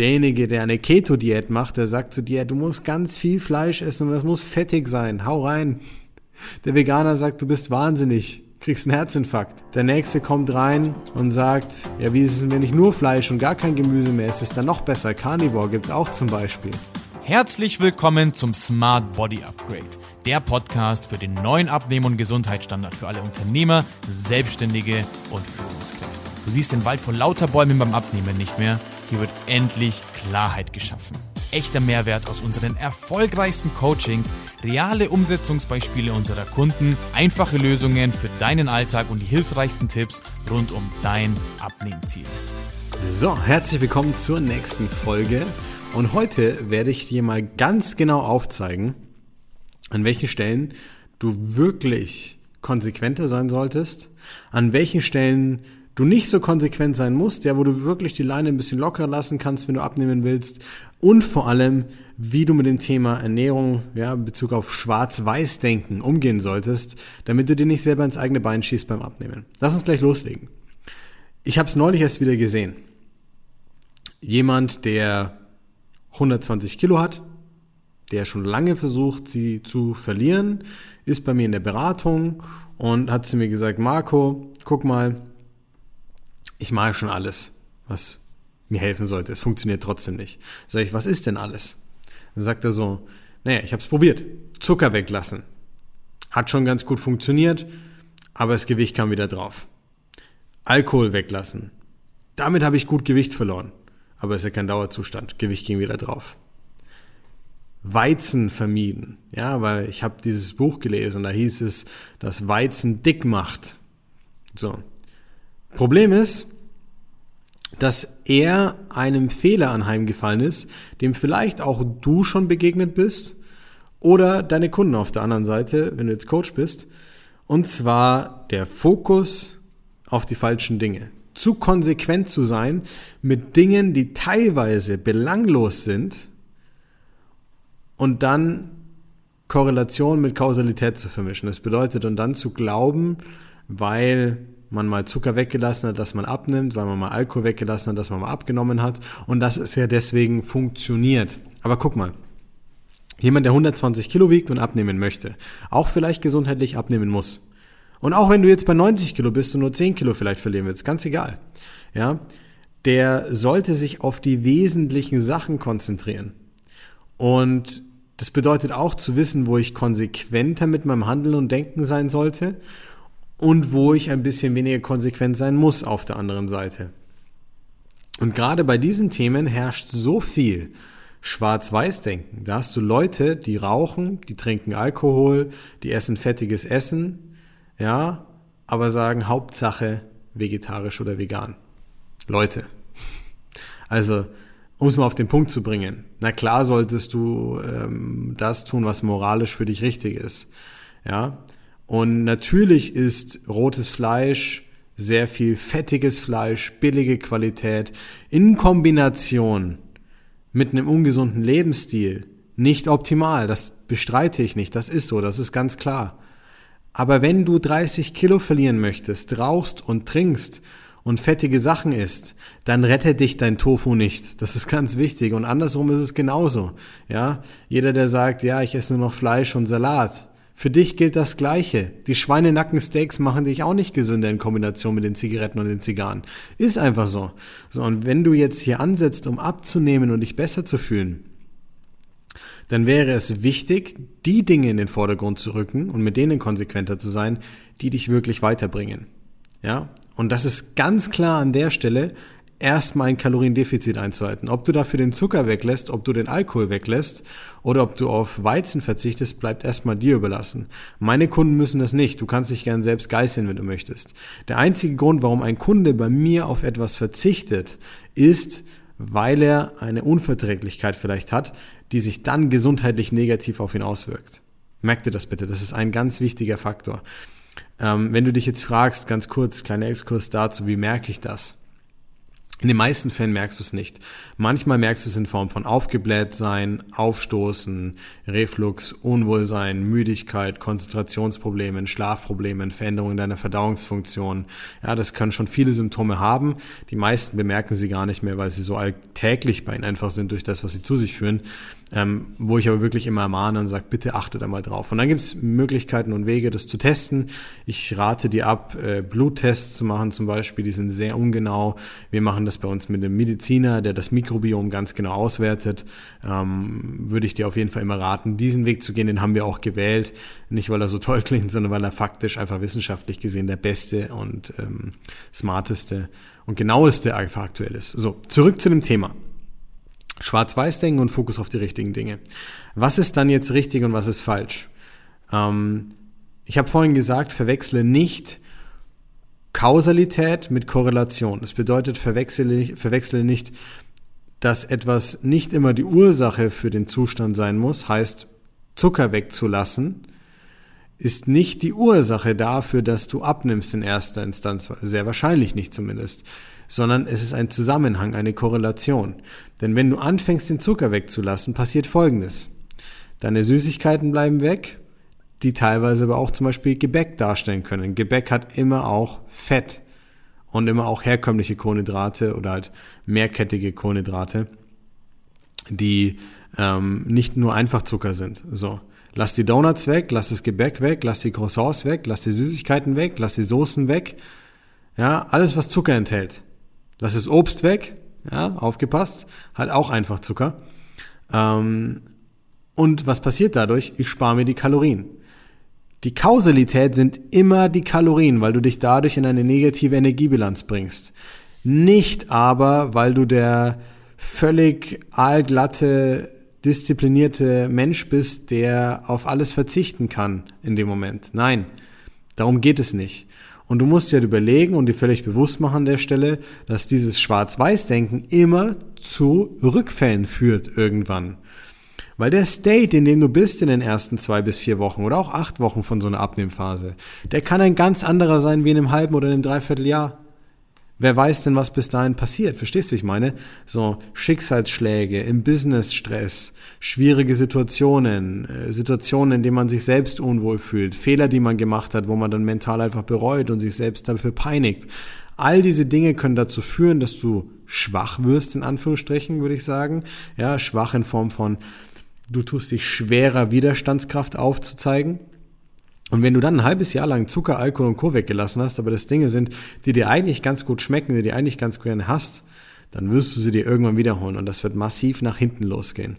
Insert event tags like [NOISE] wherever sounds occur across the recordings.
Derjenige, der eine Keto-Diät macht, der sagt zu dir, du musst ganz viel Fleisch essen und das muss fettig sein. Hau rein. Der Veganer sagt, du bist wahnsinnig, kriegst einen Herzinfarkt. Der nächste kommt rein und sagt, ja, wie ist es, wenn ich nur Fleisch und gar kein Gemüse mehr esse, ist dann noch besser. Carnivore gibt's auch zum Beispiel. Herzlich willkommen zum Smart Body Upgrade, der Podcast für den neuen Abnehmen- und Gesundheitsstandard für alle Unternehmer, Selbstständige und Führungskräfte. Du siehst den Wald vor lauter Bäumen beim Abnehmen nicht mehr. Hier wird endlich Klarheit geschaffen. Echter Mehrwert aus unseren erfolgreichsten Coachings, reale Umsetzungsbeispiele unserer Kunden, einfache Lösungen für deinen Alltag und die hilfreichsten Tipps rund um dein Abnehmziel. So, herzlich willkommen zur nächsten Folge. Und heute werde ich dir mal ganz genau aufzeigen, an welchen Stellen du wirklich konsequenter sein solltest, an welchen Stellen du nicht so konsequent sein musst, ja, wo du wirklich die Leine ein bisschen lockerer lassen kannst, wenn du abnehmen willst und vor allem, wie du mit dem Thema Ernährung, ja, in Bezug auf Schwarz-Weiß-Denken umgehen solltest, damit du dir nicht selber ins eigene Bein schießt beim Abnehmen. Lass uns gleich loslegen. Ich habe es neulich erst wieder gesehen. Jemand, der 120 Kilo hat, der schon lange versucht, sie zu verlieren, ist bei mir in der Beratung und hat zu mir gesagt, Marco, guck mal, ich mache schon alles, was mir helfen sollte. Es funktioniert trotzdem nicht. Sag ich, was ist denn alles? Dann sagt er so, naja, ich habe es probiert. Zucker weglassen. Hat schon ganz gut funktioniert, aber das Gewicht kam wieder drauf. Alkohol weglassen. Damit habe ich gut Gewicht verloren. Aber ist ja kein Dauerzustand. Gewicht ging wieder drauf. Weizen vermieden. Ja, weil ich habe dieses Buch gelesen und da hieß es, dass Weizen dick macht. So. Problem ist, dass er einem Fehler anheimgefallen ist, dem vielleicht auch du schon begegnet bist oder deine Kunden auf der anderen Seite, wenn du jetzt Coach bist. Und zwar der Fokus auf die falschen Dinge. Zu konsequent zu sein mit Dingen, die teilweise belanglos sind und dann Korrelation mit Kausalität zu vermischen. Das bedeutet, und dann zu glauben, weil man mal Zucker weggelassen hat, dass man abnimmt, weil man mal Alkohol weggelassen hat, dass man mal abgenommen hat und dass es ja deswegen funktioniert. Aber guck mal, jemand, der 120 Kilo wiegt und abnehmen möchte, auch vielleicht gesundheitlich abnehmen muss. Und auch wenn du jetzt bei 90 Kilo bist und nur 10 Kilo vielleicht verlieren willst, ganz egal, ja, der sollte sich auf die wesentlichen Sachen konzentrieren. Und das bedeutet auch zu wissen, wo ich konsequenter mit meinem Handeln und Denken sein sollte und wo ich ein bisschen weniger konsequent sein muss auf der anderen Seite. Und gerade bei diesen Themen herrscht so viel Schwarz-Weiß-Denken. Da hast du Leute, die rauchen, die trinken Alkohol, die essen fettiges Essen, ja, aber sagen Hauptsache vegetarisch oder vegan. Leute. Also, um es mal auf den Punkt zu bringen. Na klar solltest du ähm, das tun, was moralisch für dich richtig ist. Ja, und natürlich ist rotes Fleisch sehr viel fettiges Fleisch, billige Qualität in Kombination mit einem ungesunden Lebensstil nicht optimal. Das bestreite ich nicht. Das ist so. Das ist ganz klar. Aber wenn du 30 Kilo verlieren möchtest, rauchst und trinkst und fettige Sachen isst, dann rettet dich dein Tofu nicht. Das ist ganz wichtig. Und andersrum ist es genauso. Ja, jeder, der sagt, ja, ich esse nur noch Fleisch und Salat, für dich gilt das Gleiche. Die Schweinenackensteaks machen dich auch nicht gesünder in Kombination mit den Zigaretten und den Zigarren. Ist einfach so. So, und wenn du jetzt hier ansetzt, um abzunehmen und dich besser zu fühlen, dann wäre es wichtig, die Dinge in den Vordergrund zu rücken und mit denen konsequenter zu sein, die dich wirklich weiterbringen. Ja? Und das ist ganz klar an der Stelle erstmal ein Kaloriendefizit einzuhalten. Ob du dafür den Zucker weglässt, ob du den Alkohol weglässt oder ob du auf Weizen verzichtest, bleibt erstmal dir überlassen. Meine Kunden müssen das nicht. Du kannst dich gern selbst geißeln, wenn du möchtest. Der einzige Grund, warum ein Kunde bei mir auf etwas verzichtet, ist, weil er eine Unverträglichkeit vielleicht hat, die sich dann gesundheitlich negativ auf ihn auswirkt. Merk dir das bitte, das ist ein ganz wichtiger Faktor. Ähm, wenn du dich jetzt fragst, ganz kurz, kleiner Exkurs dazu, wie merke ich das? In den meisten Fällen merkst du es nicht. Manchmal merkst du es in Form von Aufgeblähtsein, Aufstoßen, Reflux, Unwohlsein, Müdigkeit, Konzentrationsproblemen, Schlafproblemen, Veränderungen deiner Verdauungsfunktion. Ja, das können schon viele Symptome haben. Die meisten bemerken sie gar nicht mehr, weil sie so alltäglich bei ihnen einfach sind durch das, was sie zu sich führen ähm, wo ich aber wirklich immer ermahne und sage, bitte achtet einmal drauf. Und dann gibt es Möglichkeiten und Wege, das zu testen. Ich rate dir ab, äh, Bluttests zu machen zum Beispiel, die sind sehr ungenau. Wir machen das bei uns mit einem Mediziner, der das Mikrobiom ganz genau auswertet. Ähm, würde ich dir auf jeden Fall immer raten, diesen Weg zu gehen, den haben wir auch gewählt. Nicht, weil er so toll [LAUGHS] klingt, sondern weil er faktisch einfach wissenschaftlich gesehen der beste und ähm, smarteste und genaueste einfach aktuell ist. So, zurück zu dem Thema. Schwarz-Weiß-Denken und Fokus auf die richtigen Dinge. Was ist dann jetzt richtig und was ist falsch? Ähm, ich habe vorhin gesagt, verwechsle nicht Kausalität mit Korrelation. Das bedeutet, verwechsle, verwechsle nicht, dass etwas nicht immer die Ursache für den Zustand sein muss, heißt Zucker wegzulassen, ist nicht die Ursache dafür, dass du abnimmst in erster Instanz, sehr wahrscheinlich nicht zumindest sondern es ist ein Zusammenhang, eine Korrelation. Denn wenn du anfängst, den Zucker wegzulassen, passiert Folgendes. Deine Süßigkeiten bleiben weg, die teilweise aber auch zum Beispiel Gebäck darstellen können. Gebäck hat immer auch Fett und immer auch herkömmliche Kohlenhydrate oder halt mehrkettige Kohlenhydrate, die ähm, nicht nur einfach Zucker sind. So. Lass die Donuts weg, lass das Gebäck weg, lass die Croissants weg, lass die Süßigkeiten weg, lass die Soßen weg. Ja, alles was Zucker enthält. Lass das Obst weg, ja, aufgepasst, hat auch einfach Zucker. Ähm, und was passiert dadurch? Ich spare mir die Kalorien. Die Kausalität sind immer die Kalorien, weil du dich dadurch in eine negative Energiebilanz bringst. Nicht aber, weil du der völlig allglatte, disziplinierte Mensch bist, der auf alles verzichten kann in dem Moment. Nein, darum geht es nicht. Und du musst dir halt überlegen und dir völlig bewusst machen an der Stelle, dass dieses Schwarz-Weiß-Denken immer zu Rückfällen führt irgendwann. Weil der State, in dem du bist in den ersten zwei bis vier Wochen oder auch acht Wochen von so einer Abnehmphase, der kann ein ganz anderer sein wie in einem halben oder in einem Dreivierteljahr. Wer weiß denn, was bis dahin passiert? Verstehst du, wie ich meine? So Schicksalsschläge, im Business-Stress, schwierige Situationen, äh, Situationen, in denen man sich selbst unwohl fühlt, Fehler, die man gemacht hat, wo man dann mental einfach bereut und sich selbst dafür peinigt. All diese Dinge können dazu führen, dass du schwach wirst, in Anführungsstrichen, würde ich sagen. Ja, schwach in Form von, du tust dich schwerer Widerstandskraft aufzuzeigen. Und wenn du dann ein halbes Jahr lang Zucker, Alkohol und Co. weggelassen hast, aber das Dinge sind, die dir eigentlich ganz gut schmecken, die dir eigentlich ganz gerne hast, dann wirst du sie dir irgendwann wiederholen und das wird massiv nach hinten losgehen.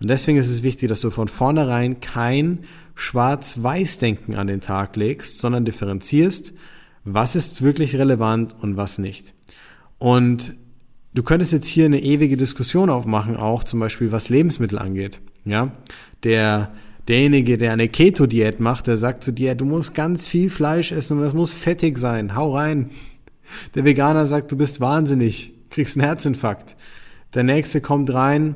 Und deswegen ist es wichtig, dass du von vornherein kein Schwarz-Weiß-Denken an den Tag legst, sondern differenzierst, was ist wirklich relevant und was nicht. Und du könntest jetzt hier eine ewige Diskussion aufmachen, auch zum Beispiel was Lebensmittel angeht. Ja, der derjenige, der eine Keto-Diät macht, der sagt zu dir, du musst ganz viel Fleisch essen und das muss fettig sein. Hau rein. Der Veganer sagt, du bist wahnsinnig, kriegst einen Herzinfarkt. Der nächste kommt rein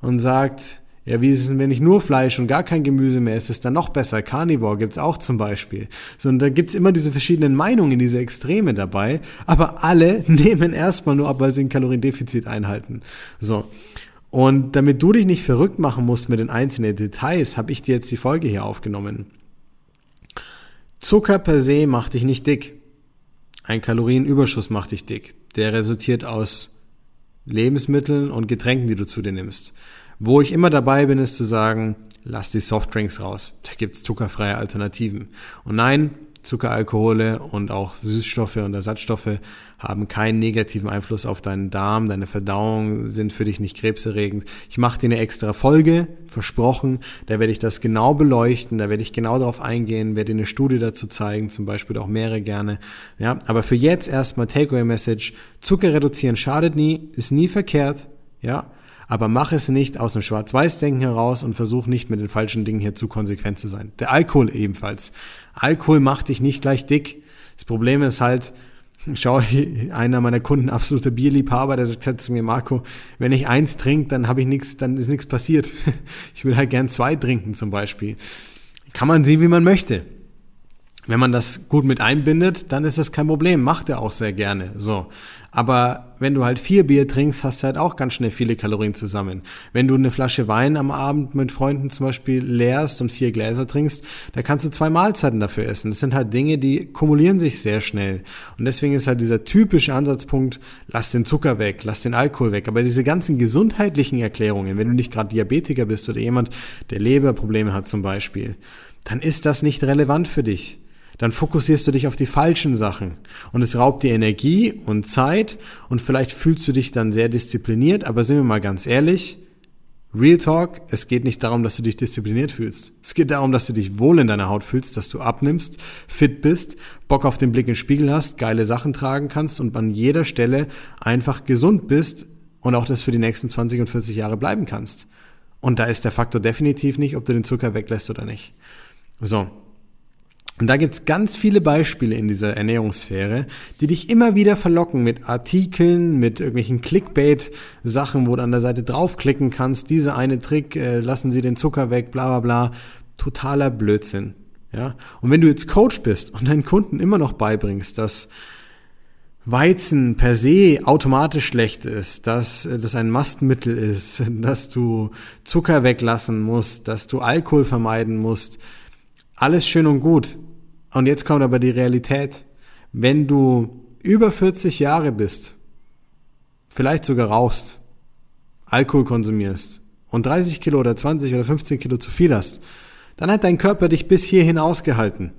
und sagt, ja, wie ist es denn, wenn ich nur Fleisch und gar kein Gemüse mehr esse, ist dann noch besser. Carnivore gibt's auch zum Beispiel. So, und da gibt's immer diese verschiedenen Meinungen, diese Extreme dabei, aber alle [LAUGHS] nehmen erstmal nur ab, weil sie ein Kaloriendefizit einhalten. So. Und damit du dich nicht verrückt machen musst mit den einzelnen Details, habe ich dir jetzt die Folge hier aufgenommen. Zucker per se macht dich nicht dick. Ein Kalorienüberschuss macht dich dick. Der resultiert aus Lebensmitteln und Getränken, die du zu dir nimmst. Wo ich immer dabei bin, ist zu sagen, lass die Softdrinks raus. Da gibt's zuckerfreie Alternativen. Und nein, Zuckeralkohole und auch Süßstoffe und Ersatzstoffe haben keinen negativen Einfluss auf deinen Darm, deine Verdauung sind für dich nicht krebserregend. Ich mache dir eine extra Folge, versprochen, da werde ich das genau beleuchten, da werde ich genau darauf eingehen, werde dir eine Studie dazu zeigen, zum Beispiel auch mehrere gerne. Ja, aber für jetzt erstmal Takeaway-Message, Zucker reduzieren schadet nie, ist nie verkehrt, ja, aber mach es nicht aus dem Schwarz-Weiß-Denken heraus und versuch nicht mit den falschen Dingen hier zu konsequent zu sein. Der Alkohol ebenfalls. Alkohol macht dich nicht gleich dick. Das Problem ist halt, [LAUGHS] schau, einer meiner Kunden, absoluter Bierliebhaber, der sagt halt zu mir, Marco, wenn ich eins trinke, dann habe ich nichts, dann ist nichts passiert. [LAUGHS] Ich will halt gern zwei trinken zum Beispiel. Kann man sehen, wie man möchte. wenn man das gut mit einbindet, dann ist das kein Problem. Macht er auch sehr gerne. So. Aber wenn du halt vier Bier trinkst, hast du halt auch ganz schnell viele Kalorien zusammen. Wenn du eine Flasche Wein am Abend mit Freunden zum Beispiel leerst und vier Gläser trinkst, da kannst du zwei Mahlzeiten dafür essen. Das sind halt Dinge, die kumulieren sich sehr schnell. Und deswegen ist halt dieser typische Ansatzpunkt, lass den Zucker weg, lass den Alkohol weg. Aber diese ganzen gesundheitlichen Erklärungen, wenn du nicht gerade Diabetiker bist oder jemand, der Leberprobleme hat zum Beispiel, dann ist das nicht relevant für dich dann fokussierst du dich auf die falschen Sachen und es raubt dir Energie und Zeit und vielleicht fühlst du dich dann sehr diszipliniert, aber sind wir mal ganz ehrlich, Real Talk, es geht nicht darum, dass du dich diszipliniert fühlst. Es geht darum, dass du dich wohl in deiner Haut fühlst, dass du abnimmst, fit bist, Bock auf den Blick in den Spiegel hast, geile Sachen tragen kannst und an jeder Stelle einfach gesund bist und auch das für die nächsten 20 und 40 Jahre bleiben kannst. Und da ist der Faktor definitiv nicht, ob du den Zucker weglässt oder nicht. So, und da gibt's ganz viele Beispiele in dieser Ernährungssphäre, die dich immer wieder verlocken mit Artikeln, mit irgendwelchen Clickbait-Sachen, wo du an der Seite draufklicken kannst, dieser eine Trick, äh, lassen Sie den Zucker weg, bla bla bla. Totaler Blödsinn. Ja? Und wenn du jetzt Coach bist und deinen Kunden immer noch beibringst, dass Weizen per se automatisch schlecht ist, dass äh, das ein Mastmittel ist, [LAUGHS] dass du Zucker weglassen musst, dass du Alkohol vermeiden musst, alles schön und gut. Und jetzt kommt aber die Realität. Wenn du über 40 Jahre bist, vielleicht sogar rauchst, Alkohol konsumierst und 30 Kilo oder 20 oder 15 Kilo zu viel hast, dann hat dein Körper dich bis hierhin ausgehalten.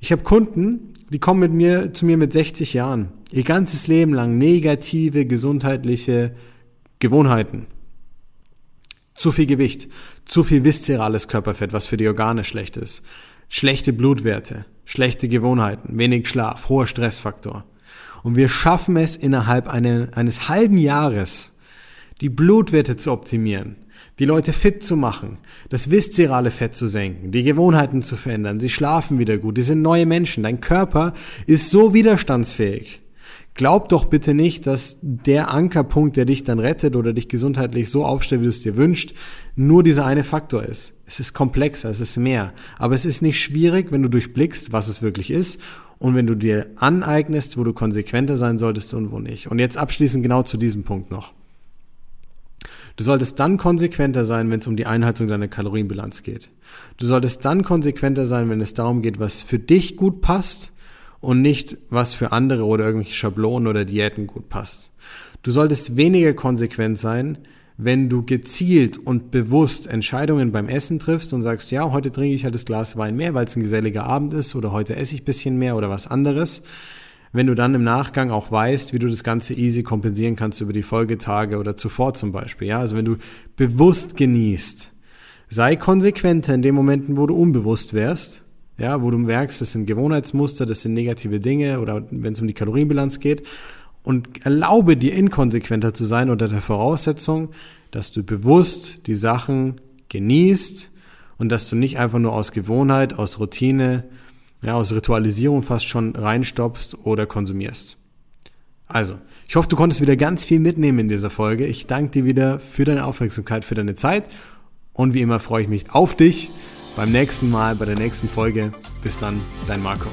Ich habe Kunden, die kommen mit mir zu mir mit 60 Jahren, ihr ganzes Leben lang negative gesundheitliche Gewohnheiten. Zu viel Gewicht, zu viel viszerales Körperfett, was für die Organe schlecht ist. Schlechte Blutwerte, schlechte Gewohnheiten, wenig Schlaf, hoher Stressfaktor. Und wir schaffen es innerhalb eine, eines halben Jahres, die Blutwerte zu optimieren, die Leute fit zu machen, das viszerale Fett zu senken, die Gewohnheiten zu verändern, sie schlafen wieder gut, die sind neue Menschen, dein Körper ist so widerstandsfähig. Glaub doch bitte nicht, dass der Ankerpunkt, der dich dann rettet oder dich gesundheitlich so aufstellt, wie du es dir wünschst, nur dieser eine Faktor ist. Es ist komplexer, es ist mehr. Aber es ist nicht schwierig, wenn du durchblickst, was es wirklich ist und wenn du dir aneignest, wo du konsequenter sein solltest und wo nicht. Und jetzt abschließend genau zu diesem Punkt noch. Du solltest dann konsequenter sein, wenn es um die Einhaltung deiner Kalorienbilanz geht. Du solltest dann konsequenter sein, wenn es darum geht, was für dich gut passt und nicht, was für andere oder irgendwelche Schablonen oder Diäten gut passt. Du solltest weniger konsequent sein, wenn du gezielt und bewusst Entscheidungen beim Essen triffst und sagst, ja, heute trinke ich halt das Glas Wein mehr, weil es ein geselliger Abend ist oder heute esse ich bisschen mehr oder was anderes. Wenn du dann im Nachgang auch weißt, wie du das Ganze easy kompensieren kannst über die Folgetage oder zuvor zum Beispiel. Ja, also wenn du bewusst genießt, sei konsequenter in den Momenten, wo du unbewusst wärst ja, wo du merkst, das sind Gewohnheitsmuster, das sind negative Dinge oder wenn es um die Kalorienbilanz geht und erlaube dir inkonsequenter zu sein unter der Voraussetzung, dass du bewusst die Sachen genießt und dass du nicht einfach nur aus Gewohnheit, aus Routine, ja, aus Ritualisierung fast schon reinstopfst oder konsumierst. Also, ich hoffe, du konntest wieder ganz viel mitnehmen in dieser Folge. Ich danke dir wieder für deine Aufmerksamkeit, für deine Zeit und wie immer freue ich mich auf dich beim nächsten Mal, bei der nächsten Folge. Bis dann, dein Marco.